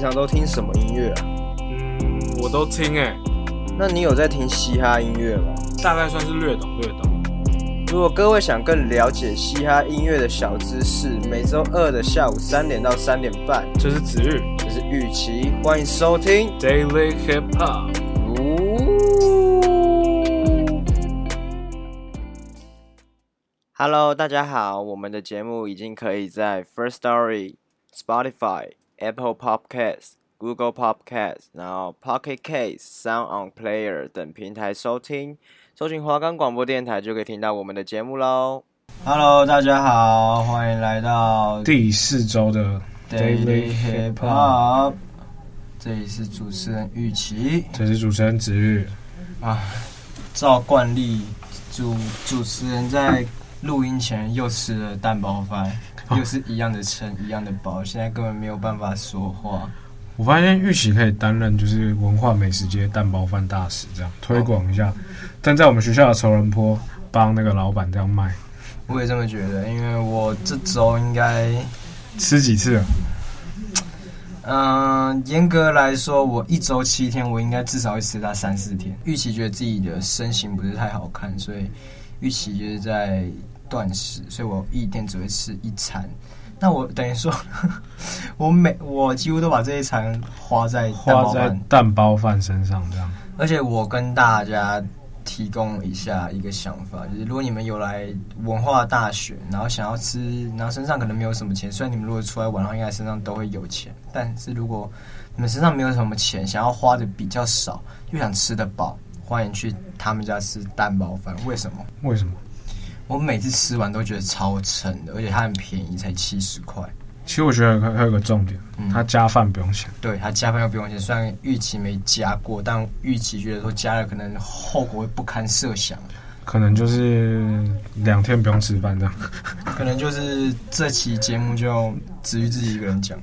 平常都听什么音乐啊？嗯，我都听哎。那你有在听嘻哈音乐吗？大概算是略懂略懂。如果各位想更了解嘻哈音乐的小知识，每周二的下午三点到三点半，这是子玉，这是玉琪，欢迎收听 Daily Hip Hop。Hello，大家好，我们的节目已经可以在 First Story、Spotify、Apple Podcasts、Google Podcasts，然后 Pocket Casts、Sound On Player 等平台收听。搜寻华冈广播电台就可以听到我们的节目喽。Hello，大家好，欢迎来到第四周的 Daily Hip Hop。这里是主持人玉琪，这是主持人子玉。啊，照惯例，主主持人在录音前又吃了蛋包饭，哦，又是一样的撑，一样的饱，现在根本没有办法说话。我发现玉玺可以担任就是文化美食街蛋包饭大使，这样推广一下。但在我们学校的仇人坡帮那个老板这样卖，我也这么觉得，因为我这周应该吃几次了？嗯，严格来说，我一周七天，我应该至少会吃它三四天。玉琪觉得自己的身形不是太好看，所以玉琪就是在断食，所以我一天只会吃一餐。那我等于说，我每我几乎都把这一餐花在花在蛋包饭身上，这样。而且我跟大家提供一下一个想法，就是如果你们有来文化大学，然后想要吃，然后身上可能没有什么钱，虽然你们如果出来玩的话，应该身上都会有钱。但是如果你们身上没有什么钱，想要花的比较少，又想吃得饱，欢迎去他们家吃蛋包饭。为什么？为什么？我每次吃完都觉得超撑的，而且它很便宜，才七十块。其实我觉得还有个重点，嗯、它加饭不用钱。对，它加饭又不用钱。虽然玉琪没加过，但玉琪觉得说加了可能后果会不堪设想。可能就是两天不用吃饭这样。可能就是这期节目就只于自己一个人讲，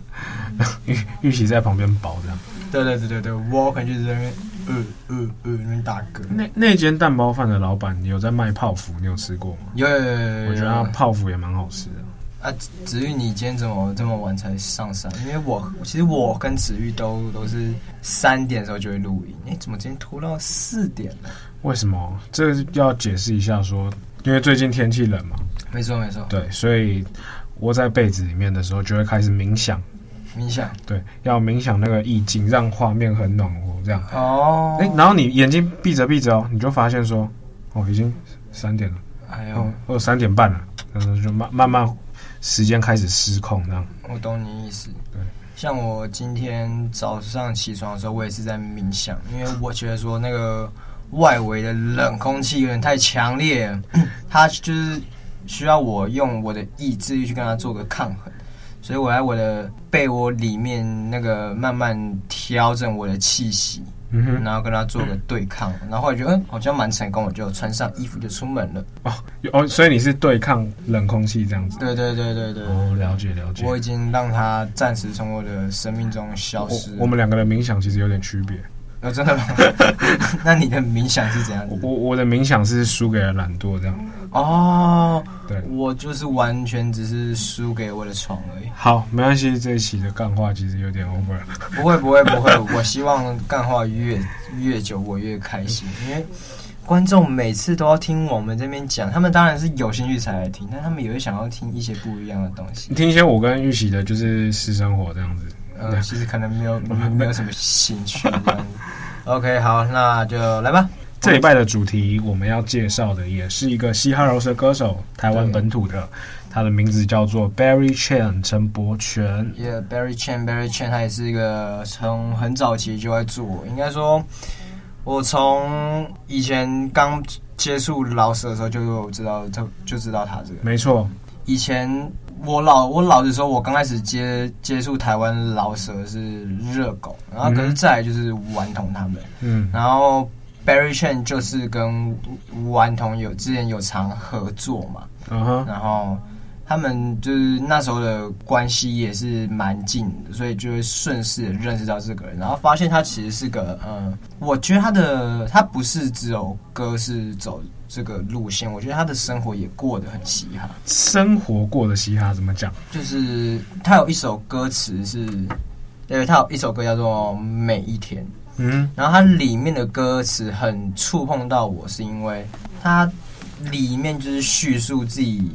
玉玉琪在旁边包这样。对对对对对，我可能就是在那边。呃呃呃，那边打嗝，那那间蛋包饭的老板，你有在卖泡芙？你有吃过吗？有，有，有，有，有，我觉得他泡芙也蛮好吃的。啊，子玉，你今天怎么这么晚才上山？因为我其实我跟子玉都都是三点的时候就会录音，哎，怎么今天拖到四点了？为什么？这个要解释一下说，说因为最近天气冷嘛。没错没错。对，所以窝在被子里面的时候，就会开始冥想。冥想。对，要冥想那个意境，让画面很暖和。这样哦，哎、欸，然后你眼睛闭着闭着哦，你就发现说，哦，已经三点了，哎呦，或者三点半了，然后就慢慢慢时间开始失控，这样。我懂你意思。对，像我今天早上起床的时候，我也是在冥想，因为 我觉得说那个外围的冷空气有点太强烈了，它就是需要我用我的意志力去跟它做个抗衡。所以我在我的被窝里面那个慢慢调整我的气息，嗯，然后跟他做个对抗，然后后来觉得嗯好像蛮成功，我就穿上衣服就出门了。哦哦，所以你是对抗冷空气这样子？对对对对对。哦，了解了解。我已经让他暂时从我的生命中消失。我，我们两个的冥想其实有点区别。哦，真的吗？那你的冥想是怎样子？我我的冥想是输给了懒惰这样。哦，对，我就是完全只是输给我的床而已。好，没关系，这一期的干话其实有点 over。不会不会不会，我希望干话越越久我越开心，因为观众每次都要听我们这边讲，他们当然是有兴趣才来听，但他们也会想要听一些不一样的东西。听一些我跟玉玺的就是私生活这样子。呃，其实可能没有没有什么兴趣。OK，好，那就来吧。这礼拜的主题我们要介绍的也是一个嘻哈饶舌歌手，台湾本土的，他的名字叫做 Barry Chan 陈柏权。Yeah，Barry Chan，Barry Chan，他也是一个从很早期就在做。应该说，我从以前刚接触饶舌的时候就知道，就就知道他这个。没错，以前我老我老实说，我刚开始接接触台湾饶舌是热狗，然后可是再来就是吴顽童他们，嗯，然后 Berry Chain 就是跟吴顽童有之前有常合作嘛，嗯哼，然后。他们就是那时候的关系也是蛮近的，所以就会顺势认识到这个人，然后发现他其实是个嗯，我觉得他的他不是只有歌是走这个路线，我觉得他的生活也过得很嘻哈。生活过得嘻哈怎么讲？就是他有一首歌词是，对，他有一首歌叫做《每一天》，嗯，然后它里面的歌词很触碰到我，是因为它里面就是叙述自己。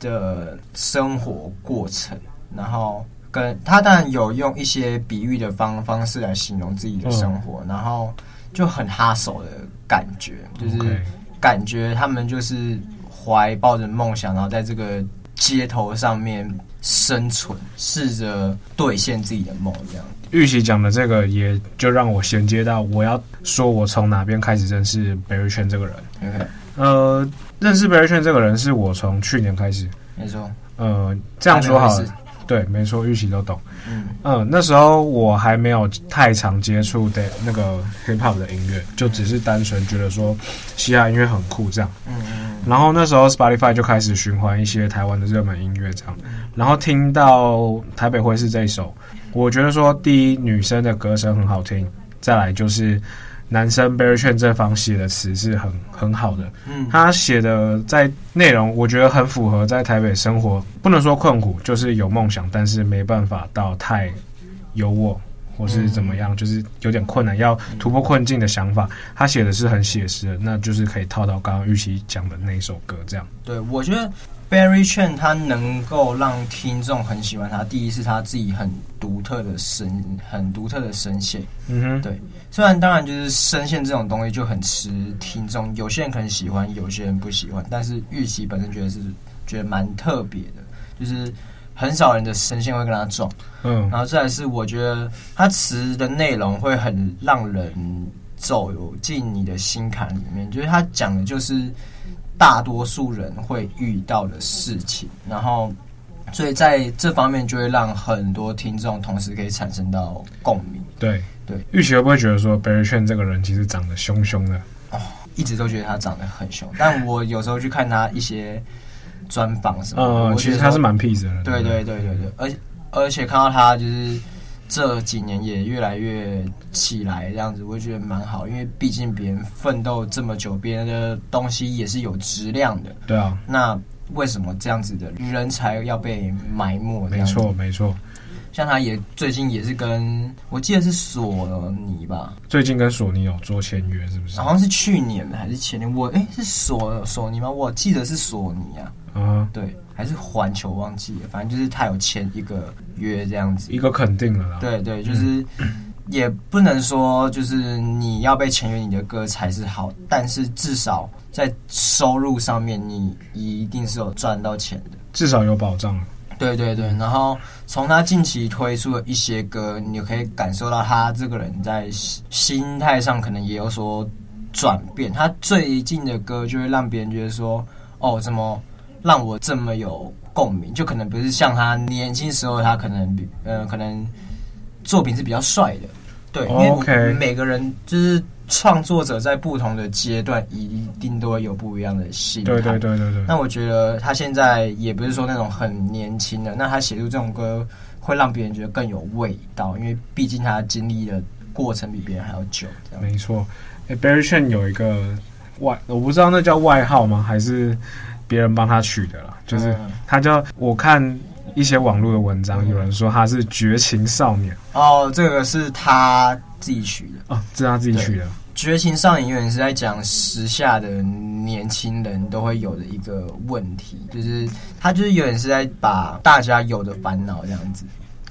的生活过程，然后跟他当然有用一些比喻的方方式来形容自己的生活，嗯、然后就很哈手的感觉，就是感觉他们就是怀抱着梦想，然后在这个街头上面生存，试着兑现自己的梦。这样，玉琪讲的这个，也就让我衔接到我要说，我从哪边开始认识 Berry Chain 这个人。Okay. 呃。认识 Berry Chain 这个人是我从去年开始，没错。呃，这样说好了，对，没错，玉琪都懂。嗯，呃，那时候我还没有太常接触的那个 hip hop 的音乐，就只是单纯觉得说嘻哈音乐很酷这样。嗯嗯。然后那时候 Spotify 就开始循环一些台湾的热门音乐这样，然后听到台北会是这一首，我觉得说第一女生的歌声很好听，再来就是。男生 Berry Chain 这方写的词是很很好的，嗯，他写的在内容，我觉得很符合在台北生活，不能说困苦，就是有梦想，但是没办法到太有我，或是怎么样，就是有点困难，要突破困境的想法。他写的是很写实的，那就是可以套到刚刚玉琪讲的那一首歌这样。对，我觉得。Barry Chain 他能够让听众很喜欢他，第一是他自己很独特的声，很独特的声线。嗯哼，对。虽然当然就是声线这种东西就很吃听众，有些人可能喜欢，有些人不喜欢。但是玉琪本身觉得是觉得蛮特别的，就是很少人的声线会跟他撞。嗯，然后再来是我觉得他词的内容会很让人走进你的心坎里面，就是他讲的就是。大多数人会遇到的事情，然后，所以在这方面就会让很多听众同时可以产生到共鸣。对对，玉琪会不会觉得说 Berry Chain 这个人其实长得凶凶的？哦，一直都觉得他长得很凶，但我有时候去看他一些专访什么，嗯，其实他是蛮 peace 的人。对对对对对，而且而且看到他就是。这几年也越来越起来，这样子我觉得蛮好，因为毕竟别人奋斗这么久，别人的东西也是有质量的。对啊，那为什么这样子的人才要被埋没？没错，没错。像他也最近也是跟我记得是索尼吧，最近跟索尼有做签约，是不是？好像是去年还是前年？我哎，是索索尼吗？我记得是索尼啊。嗯，对。还是环球忘记了，反正就是他有签一个约这样子，一个肯定了啦。对对，就是也不能说就是你要被签约，你的歌才是好，但是至少在收入上面，你一定是有赚到钱的，至少有保障。对对对，然后从他近期推出的一些歌，你可以感受到他这个人在心态上可能也有所转变。他最近的歌就会让别人觉得说，哦，怎么？让我这么有共鸣，就可能不是像他年轻时候，他可能比呃，可能作品是比较帅的，对，oh. 因为每个人就是创作者在不同的阶段，一定都会有不一样的心态。对对对对对。那我觉得他现在也不是说那种很年轻的，那他写出这种歌会让别人觉得更有味道，因为毕竟他经历的过程比别人还要久。没错，哎，Berry Chain 有一个外，我不知道那叫外号吗？还是？别人帮他取的了，就是他叫我看一些网络的文章，有人说他是绝情少年。哦，这个是他自己取的。哦，这是他自己取的。绝情少年永远是在讲时下的年轻人都会有的一个问题，就是他就是有点是在把大家有的烦恼这样子。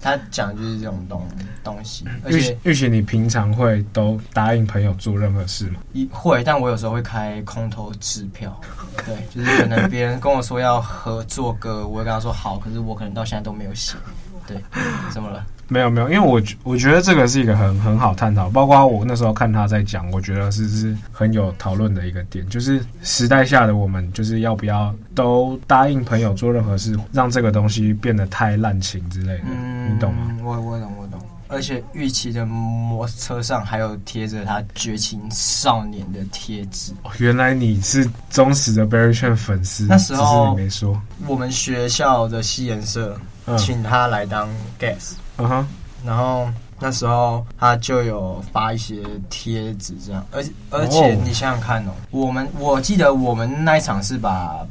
他讲的就是这种东东西，而且玉雪，你平常会都答应朋友做任何事吗？一会，但我有时候会开空头支票，对，就是可能别人跟我说要合作歌，我会跟他说好，可是我可能到现在都没有写，对，怎么了？没有没有，因为我我觉得这个是一个很很好探讨，包括我那时候看他在讲，我觉得是是很有讨论的一个点，就是时代下的我们，就是要不要都答应朋友做任何事，让这个东西变得太滥情之类的，嗯、你懂吗？我我懂我懂，而且玉琪的摩托车上还有贴着他绝情少年的贴纸。原来你是忠实的 Berry Chuan 粉丝，那时候你没说，我们学校的西研社请他来当 guest。嗯哼，然后那时候他就有发一些贴纸，这样，而而且你想想看哦，我们我记得我们那一场是把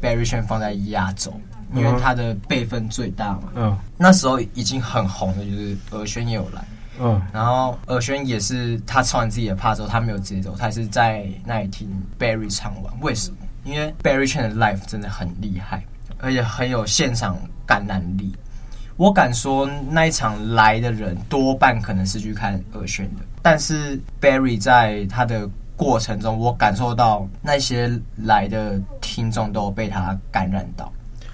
Barry Chuan 放在压轴，因为他的辈分最大嘛。嗯，那时候已经很红的，就是尔轩也有来。嗯，然后尔轩也是他唱完自己的 part 之后，他没有直接走，他还是在那里听 Barry 唱完。为什么？因为 Barry Chuan 的 live 真的很厉害，而且很有现场感染力。我敢说，那一场来的人多半可能是去看二轩的，但是 Berry 在他的过程中，我感受到那些来的听众都被他感染到。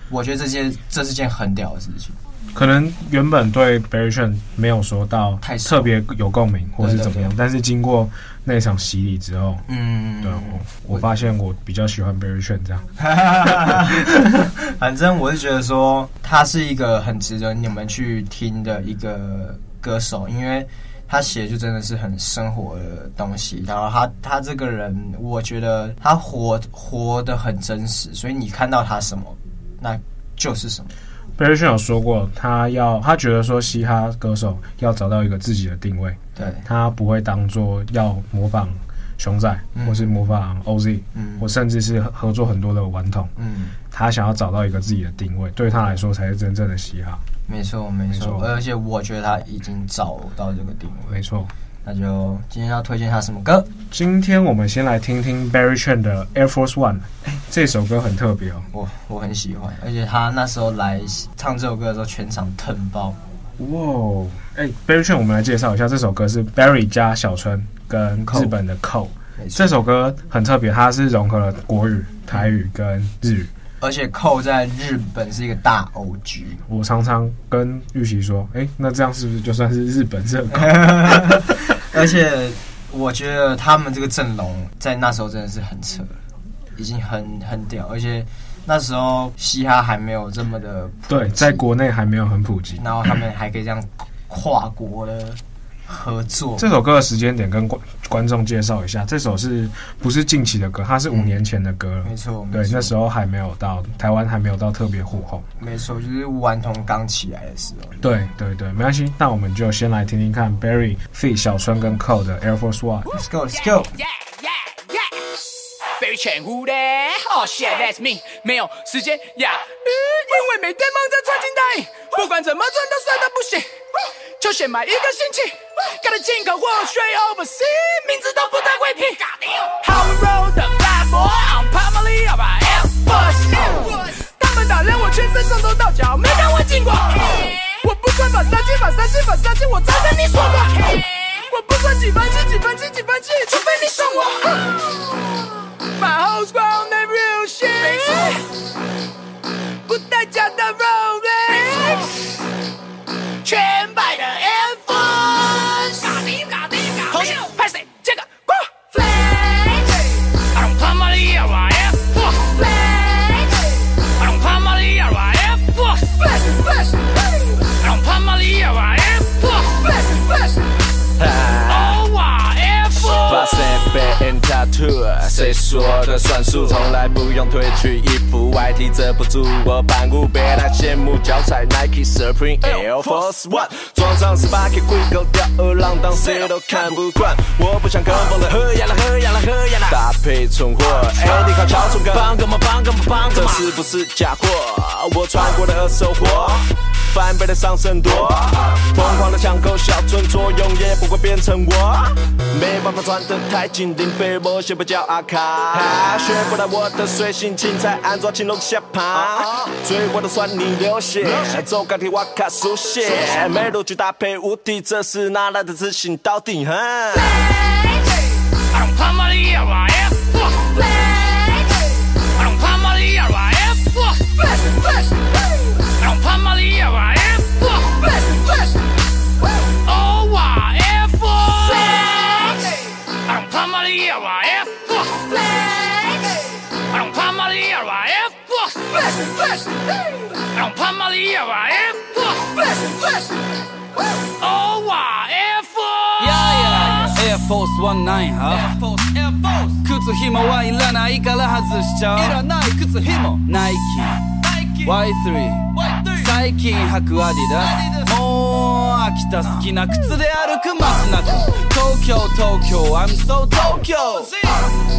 我觉得这件这是件很屌的事情。可能原本对 Berry 没有说到太特别有共鸣，或是怎么样，但是经过那场洗礼之后，嗯，对，我我发现我比较喜欢 Berry Chuan 这样。反正我是觉得说他是一个很值得你们去听的一个歌手，因为他写就真的是很生活的东西，然后他他这个人，我觉得他活活得很真实，所以你看到他什么，那就是什么。Berry Chuan 有说过，他要他觉得说嘻哈歌手要找到一个自己的定位，对，他不会当做要模仿熊仔，嗯、或是模仿 OZ，嗯，或甚至是合作很多的顽童，嗯，他想要找到一个自己的定位，对他来说才是真正的嘻哈。没错，没错，而且我觉得他已经找到这个定位，没错。那就今天要推荐他什么歌？今天我们先来听听 Barry Chuan 的 Air Force One。欸，这首歌很特别哦，我我很喜欢，而且他那时候来唱这首歌的时候，全场腾爆。哇，哎，Berry 我们来介绍一下，这首歌是 Berry 加小春跟日本的 Cole。这首歌很特别，它是融合了国语、台语跟日语。而且扣在日本是一个大 OG，我常常跟玉琪说，哎、欸，那这样是不是就算是日本热？而且我觉得他们这个阵容在那时候真的是很扯，已经很很屌，而且那时候嘻哈还没有这么的对，在国内还没有很普及，然后他们还可以这样跨国的。合作这首歌的时间点跟观观众介绍一下，这首是不是近期的歌？它是五年前的歌了，没错。对，那时候还没有到台湾，还没有到特别火红。没错，就是顽童刚起来的时候。对对对，没关系。那我们就先来听听看 Barry feat. 小春跟 Cole 的 Air Force One。Let's go, let's go. Yeah, yeah, yeah. Berry Chuan who that? Oh shit, that's me. 没有时间呀，因为每天忙着穿金戴，不管怎么穿都帅到不行，就先买一个星期。Got a 进口货，straight overseas，名字都不太会拼。好 road 的 fat boy，I'm p a m e l y of Air Force。他们打量我全身从头到脚，没看我进过。我不穿法三七，法三七，法三七，我早跟你说过。我不穿几分几几分几几分几，除非你送我。my hoes. 说的算数？从来不用褪去衣服，外体遮不住我盘古，别来羡慕脚踩 Nike Supreme Air Force One，装上十八 K 龟狗吊儿郎当，谁都看不惯。我不想跟风了，喝呀啦喝呀啦喝呀啦，搭配存货，哎，你靠翘楚哥，帮个忙帮个忙帮个忙，这是不是假货？我穿过的二手货。翻倍的上升多，疯狂的抢购小春，作用也不会变成我。没办法穿得太紧，领被我先不叫阿卡。学不来我的随性芹菜安装青龙下趴最火的算你流血走钢铁我卡速悉没路去搭配无敌这是哪来的自信到底哼 Yeah, well, F，yeah. アンパンエアフォーは F おわ F いやいやエアフォースはないは靴ひもはいらないから外しちゃう。いらない靴ひもナイキ Y3 最近履くアディダス。饱きた好きな靴で歩く松中东京东京 I'm so 东京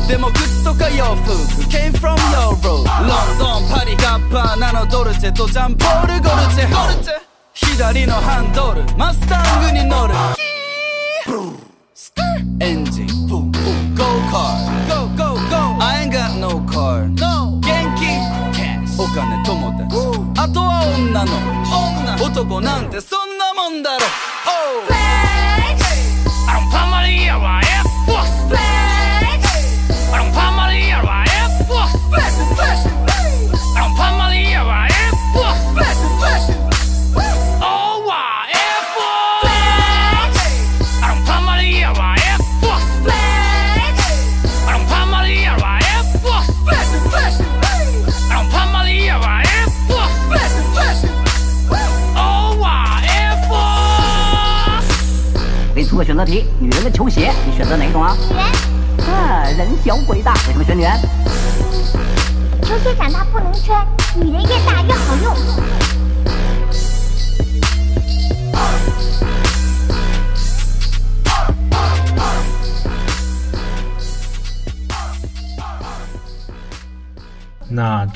でも靴とか洋服 Came from road ロンドンパリガッパーナのドルチェとジャンポールゴルチェ。左のハンドルマスタングに乗る。エンジン Go car Go go go I ain't got no car No お金友达あとは女の女。男なんてそんなもんだろ。Oh Flex I don't pop my ear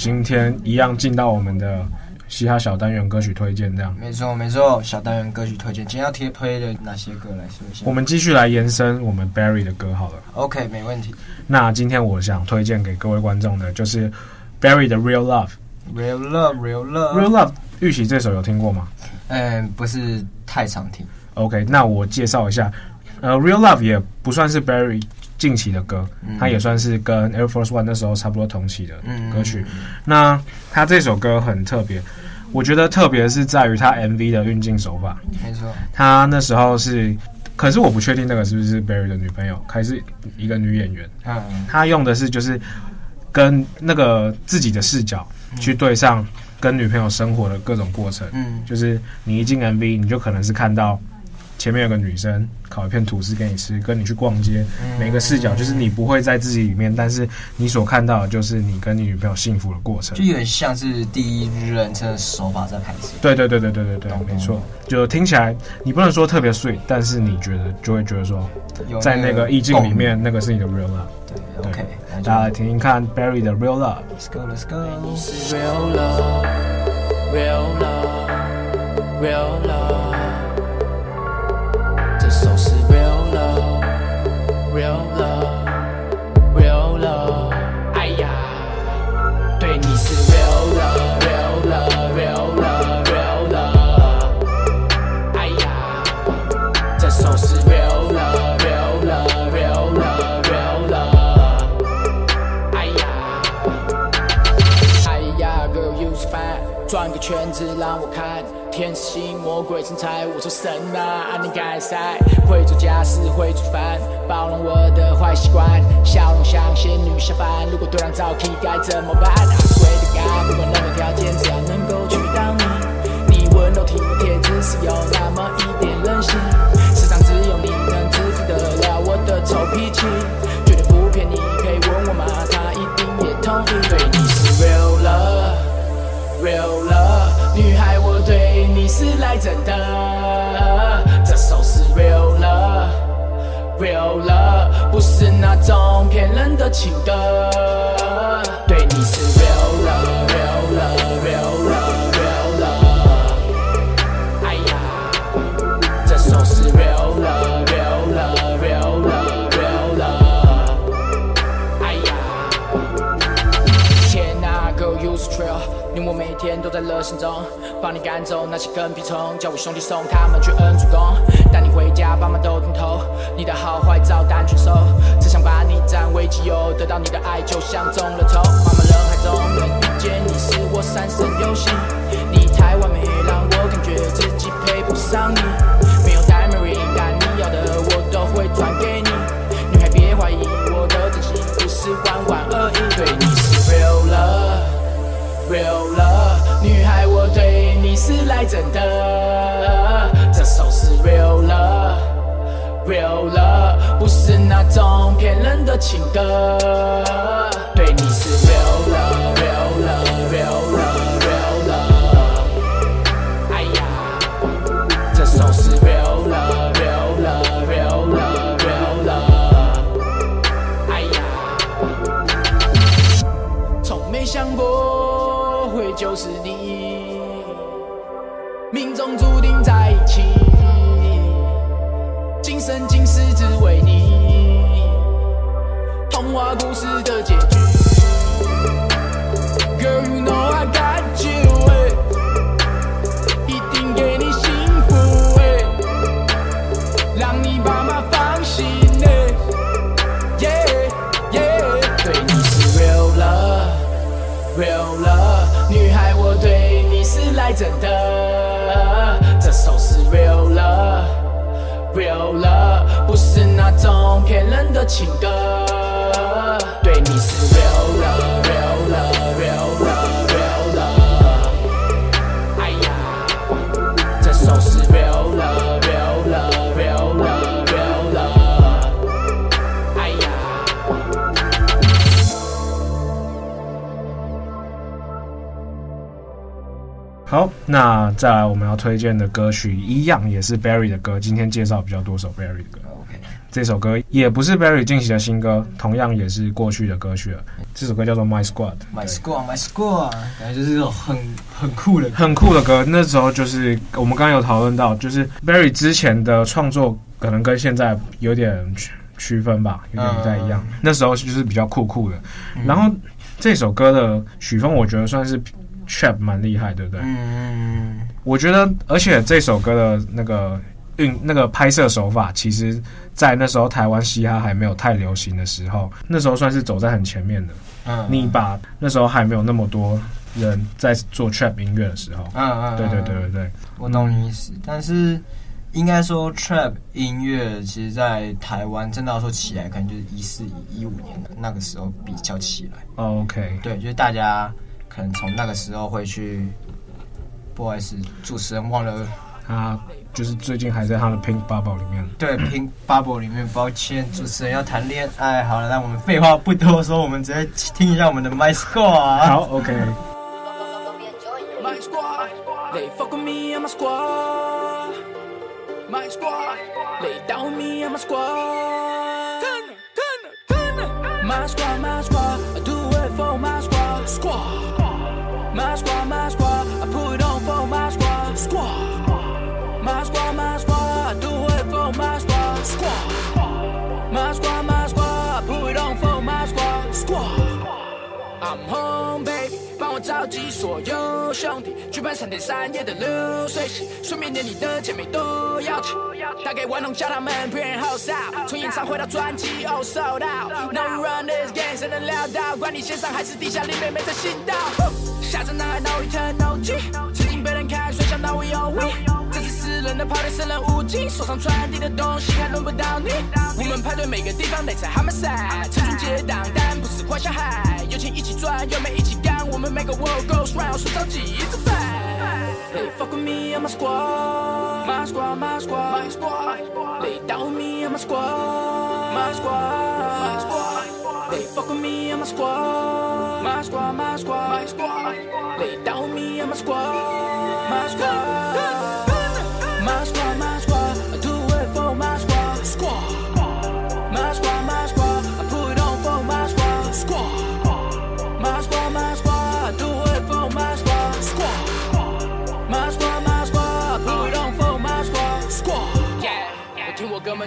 今天一样进到我们的嘻哈小单元歌曲推荐，这样。没错没错，小单元歌曲推荐，今天要贴推的哪些歌来说一下？我们继续来延伸我们 Barry 的歌好了。OK，没问题。那今天我想推荐给各位观众的就是 Barry 的 Real Love。Real Love，Real Love。Real Love，玉玺这首有听过吗？嗯，不是太常听。OK，那我介绍一下，呃，Real Love 也不算是 Barry 近期的歌，嗯、它也算是跟 Air Force One 那时候差不多同期的歌曲。嗯、那他这首歌很特别，我觉得特别是在于他 MV 的运镜手法。没错，他那时候是，可是我不确定那个是不是 Barry 的女朋友，还是一个女演员。嗯，他用的是就是跟那个自己的视角去对上跟女朋友生活的各种过程。嗯，就是你一进 MV，你就可能是看到。前面有个女生烤一片吐司给你吃，跟你去逛街，嗯、每个视角就是你不会在自己里面，但是你所看到的就是你跟你女朋友幸福的过程，就有点像是第一人称的手法在拍摄。对对对对对对对，没错，就听起来你不能说特别碎，但是你觉得就会觉得说，在那个意境里面，那个是你的 real love。对，OK，大家来听听看 Barry 的 real love。Let's go, let's go。是 real love, 天使心魔鬼身材，我说神啊，啊你该塞，会做家事会煮饭，包容我的坏习惯，笑容像仙女下凡。如果突然早起该怎么办？啊，睡得干，心中。帮你赶走那些跟屁虫，叫我兄弟送他们去恩主公。带你回家，爸妈都听透，你的好坏照单全收。只想把你占为己有，得到你的爱就像中了头。茫茫人海中能遇见你，是我三生有幸。你太完美，让我感觉自己配不上你。没有 diamond ring，但你要的我都会传给你。女孩别怀疑我的真心，不。是玩玩而已。对你是 real love，real love，是来真的。这首是 real love，real love，不是那种骗人的情歌。对你是 real love，real love，real love。中注定在一起，今生今世只为你，童话故事的结局。Girl, 骗人的情歌。对你是好，那再来我们要推荐的歌曲，一样也是 Barry 的歌。今天介绍比较多首 Barry 的歌。OK，这首歌也不是 Barry 近期的新歌，同样也是过去的歌曲了。这首歌叫做 My Squad。My Squad，My Squad，感觉就是这种很很酷的、很酷的歌。那时候就是我们刚刚有讨论到，就是 Barry 之前的创作可能跟现在有点区区分吧，有点不太一样。嗯、那时候就是比较酷酷的。嗯、然后这首歌的曲风，我觉得算是。Trap 蛮厉害，对不对？嗯，我觉得，而且这首歌的那个运、那个拍摄手法，其实，在那时候台湾嘻哈还没有太流行的时候，那时候算是走在很前面的。嗯，你把那时候还没有那么多人在做 Trap 音乐的时候，嗯嗯，对对对对对，我懂你意思。但是应该说，Trap 音乐其实，在台湾真的要说起来，可能就是一四一五年的那个时候比较起来。OK，对，就是大家。可能从那个时候会去，不好意思，主持人忘了，他就是最近还在他的 Pink Bubble 里面。对，Pink Bubble 里面，抱歉，主持人要谈恋爱。好了，那我们废话不多说，我们直接听一下我们的 My Squad。好，OK。Squad, my squad, I put it on for my squad, squad. My squad, my squad, I do it for my squad, squad. My squad, my squad, I put it on for my squad, squad. I'm home, baby. 帮我召集所有兄弟，举办三天三夜的流水席，顺便连你的姐妹都邀请。打给玩弄家他们，别人好笑。从演唱会到专辑，Oh sold out。Now we run this game，谁能料到？管你线上还是地下，里面没在心道。下着男孩，now we turn OG，曾经被人开玩笑，now we all win。这是私人的 party，生人勿近，手上传递的东西还轮不到你。我们派对每个地方来踩他们赛，成群结党，但不是坏小孩。有钱一起赚，有美一起干。我们每个 world goes round，说着急一直飞。Hey fuck with me and my squad, my squad, my squad, my squad. Lay down with me and my squad, my squad, my squad. Hey fuck with me I'm a squad and my squad, my squad, my squad, my squad. Lay down with me and my squad, my squad.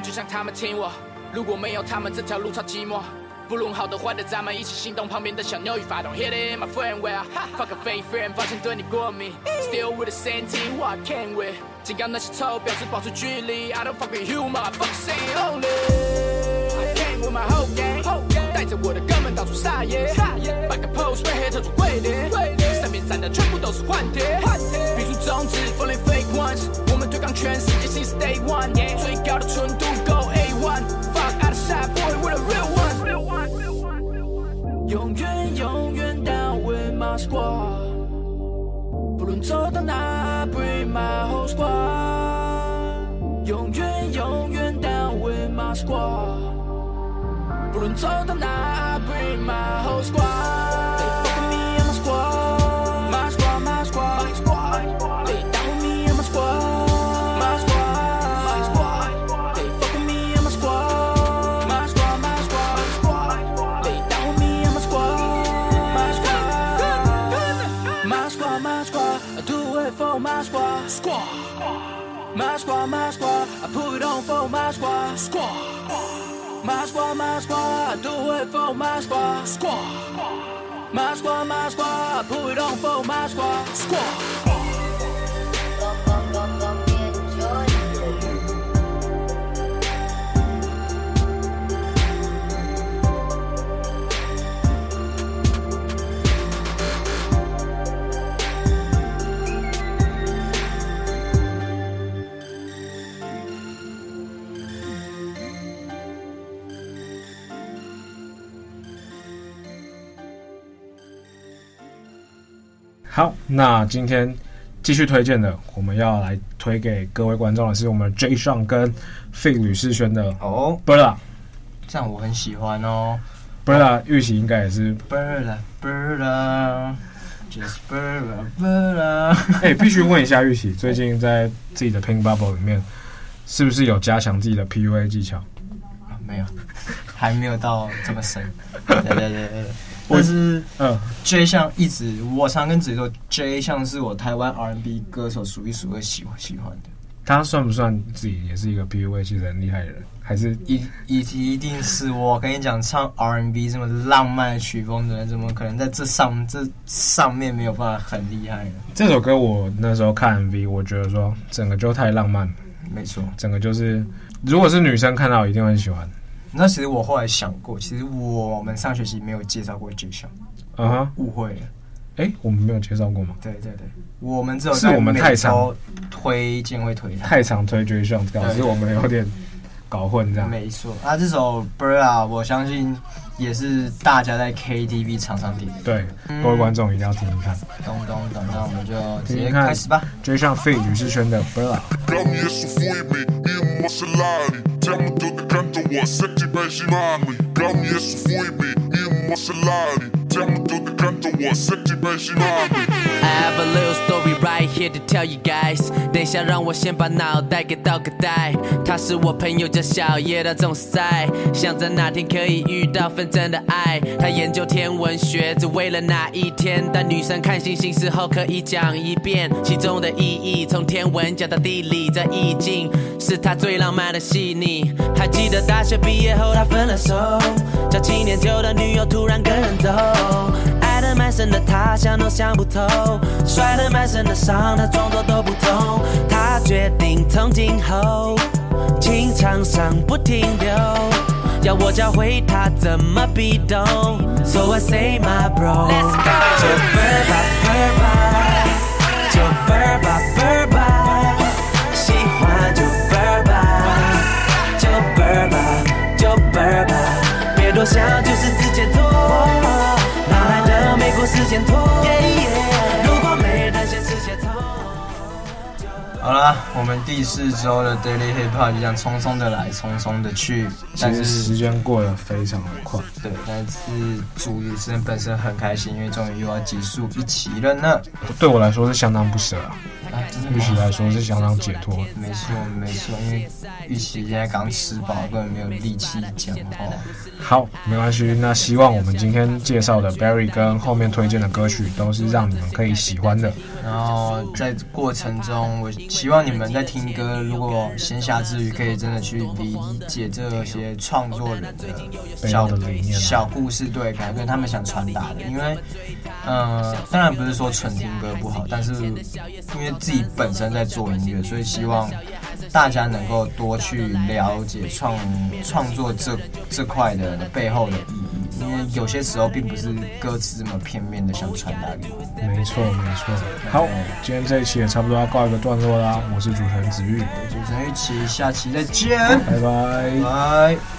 就像他们听我，如果没有他们，这条路超寂寞。 不论好的坏的，咱们一起行动。旁边的小妞与发动，Hit it, my friend, well, fuck a fake friend，抱歉对你过敏。Still with the same team, what can we？警告那些臭婊子保持距离。I don't fuck with you, my fuck say only。I came with my whole gang，带着我的哥们到处撒野，摆个 pose，背黑特种鬼脸，身边站的全部都是换帖，比出中指，for the fake ones。我们对抗全世界，since day one，最高的纯度 go A one，fuck That boy with a real one. Real one, real one, real one. 永远永远 down with my squad. 不论走到哪，bring my whole squad. 永远永远 down with my squad. 不论走到哪，bring my whole squad. Squad, my squad, I put it on for my squad. Squad. My squad, my squad, I do it for my squad. Squad. My squad, my squad, I put it on for my squad. Squad. 好，那今天继续推荐的，我们要来推给各位观众的是我们 J 上跟 Fit 吕士轩的哦，Brother，这样我很喜欢哦，Brother 预期应该也是 Brother Brother，Just Brother Brother，哎，必须问一下玉玺，最近在自己的 Pink Bubble 里面，是不是有加强自己的 PUA 技巧？啊，没有，还没有到这么深，对对对对。但是，嗯，J 项一直，我常跟自己说，J 项是我台湾 R&B 歌手数一数二喜欢喜欢的。他算不算自己也是一个 PUA 其实很厉害的人？还是一一一定是我跟你讲，唱 R&B 这么浪漫的曲风的人，怎么可能在这上这上面没有办法很厉害呢？这首歌我那时候看 MV，我觉得说整个就太浪漫了。没错，整个就是，如果是女生看到，一定会很喜欢。那其实我后来想过，其实我们上学期没有介绍过 J 项，啊哈，误会了。哎、欸，我们没有介绍过吗？对对对，我们只有是我们太常推荐会推太常推 J 项，导致我们有点搞混这样。没错，那，这首 Brother 我相信也是大家在 KTV 常常听。对，各位观众一定要听听看。咚咚咚，那我们就直接开始吧。J 项 Fit 吕士轩的170 bags de arma, Gal me esse foi-me, e uma salário I have a little story right here to tell you guys。等下，让我先把脑袋给倒个袋。他是我朋友叫小叶，他总是在想着哪天可以遇到份真的爱。他研究天文学，只为了那一天，当女生看星星时候可以讲一遍其中的意义。从天文讲到地理，这意境是他最浪漫的细腻。还记得大学毕业后他分了手，交七年久的女友突然跟人走。爱得满身的他想都想不透，摔得满身的伤他装作都不痛。他决定从今后情场上不停留，要我教会他怎么 be 动。So I say my bro，Let's go，就 bird 吧 bird 吧，就 bird 吧 bird 吧，喜欢就 bird 吧，就 bird 吧就 bird 吧，别多想，就是直接做。好了，我们第四周的 Daily Hip Hop 就这样匆匆的来，匆匆的去，但是时间过得非常的快。对，但是主持人本身很开心，因为终于又要结束一期了呢。对我来说是相当不舍啊。啊，玉琪来说是相当解脱。没错，没错，因为玉琪现在刚吃饱，根本没有力气讲话。好，没关系。那希望我们今天介绍的 Barry 跟后面推荐的歌曲都是让你们可以喜欢的。然后在过程中，我希望你们在听歌，如果闲暇之余，可以真的去理解这些创作人的小的理念、小故事，对，改变他们想传达的。因为，呃，当然不是说纯听歌不好，但是因为。自己本身在做音乐，所以希望大家能够多去了解创创作这这块的背后的意义，因为有些时候并不是歌词这么片面的想传达给你。没错，没错。好，今天这一期也差不多要告一个段落啦。我是主持人子玉，主持人玉琪，下期再见，拜拜，拜。